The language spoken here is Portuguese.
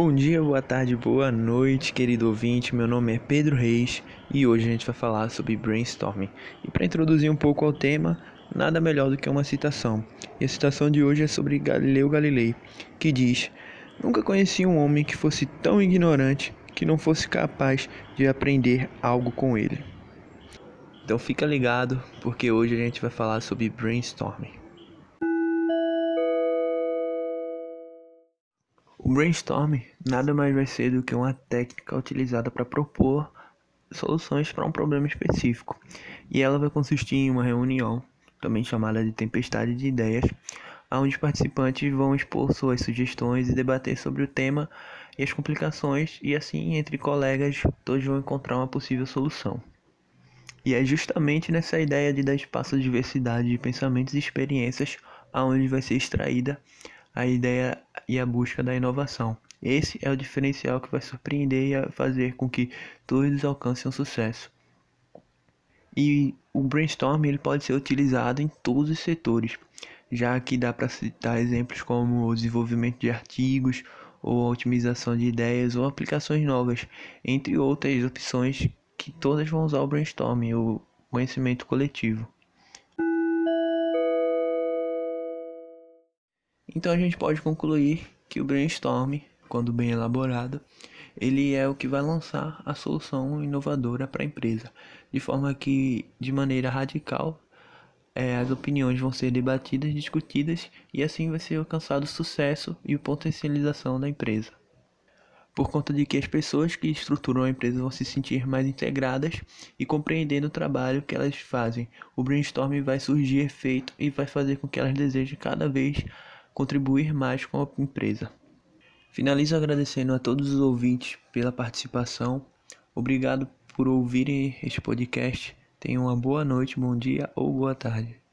Bom dia, boa tarde, boa noite, querido ouvinte. Meu nome é Pedro Reis e hoje a gente vai falar sobre brainstorming. E para introduzir um pouco ao tema, nada melhor do que uma citação. E a citação de hoje é sobre Galileu Galilei, que diz: Nunca conheci um homem que fosse tão ignorante que não fosse capaz de aprender algo com ele. Então fica ligado, porque hoje a gente vai falar sobre brainstorming. O brainstorming nada mais vai ser do que uma técnica utilizada para propor soluções para um problema específico, e ela vai consistir em uma reunião, também chamada de tempestade de ideias, onde os participantes vão expor suas sugestões e debater sobre o tema e as complicações, e assim, entre colegas, todos vão encontrar uma possível solução. E é justamente nessa ideia de dar espaço à diversidade de pensamentos e experiências aonde vai ser extraída a ideia e a busca da inovação. Esse é o diferencial que vai surpreender e fazer com que todos alcancem um sucesso. E o brainstorm ele pode ser utilizado em todos os setores, já que dá para citar exemplos como o desenvolvimento de artigos, ou a otimização de ideias ou aplicações novas, entre outras opções que todas vão usar o brainstorming, o conhecimento coletivo. Então a gente pode concluir que o brainstorm, quando bem elaborado, ele é o que vai lançar a solução inovadora para a empresa, de forma que, de maneira radical, é, as opiniões vão ser debatidas, discutidas e assim vai ser alcançado o sucesso e a potencialização da empresa. Por conta de que as pessoas que estruturam a empresa vão se sentir mais integradas e compreendendo o trabalho que elas fazem, o brainstorm vai surgir efeito e vai fazer com que elas desejem cada vez contribuir mais com a empresa. Finalizo agradecendo a todos os ouvintes pela participação. Obrigado por ouvirem este podcast. Tenham uma boa noite, bom dia ou boa tarde.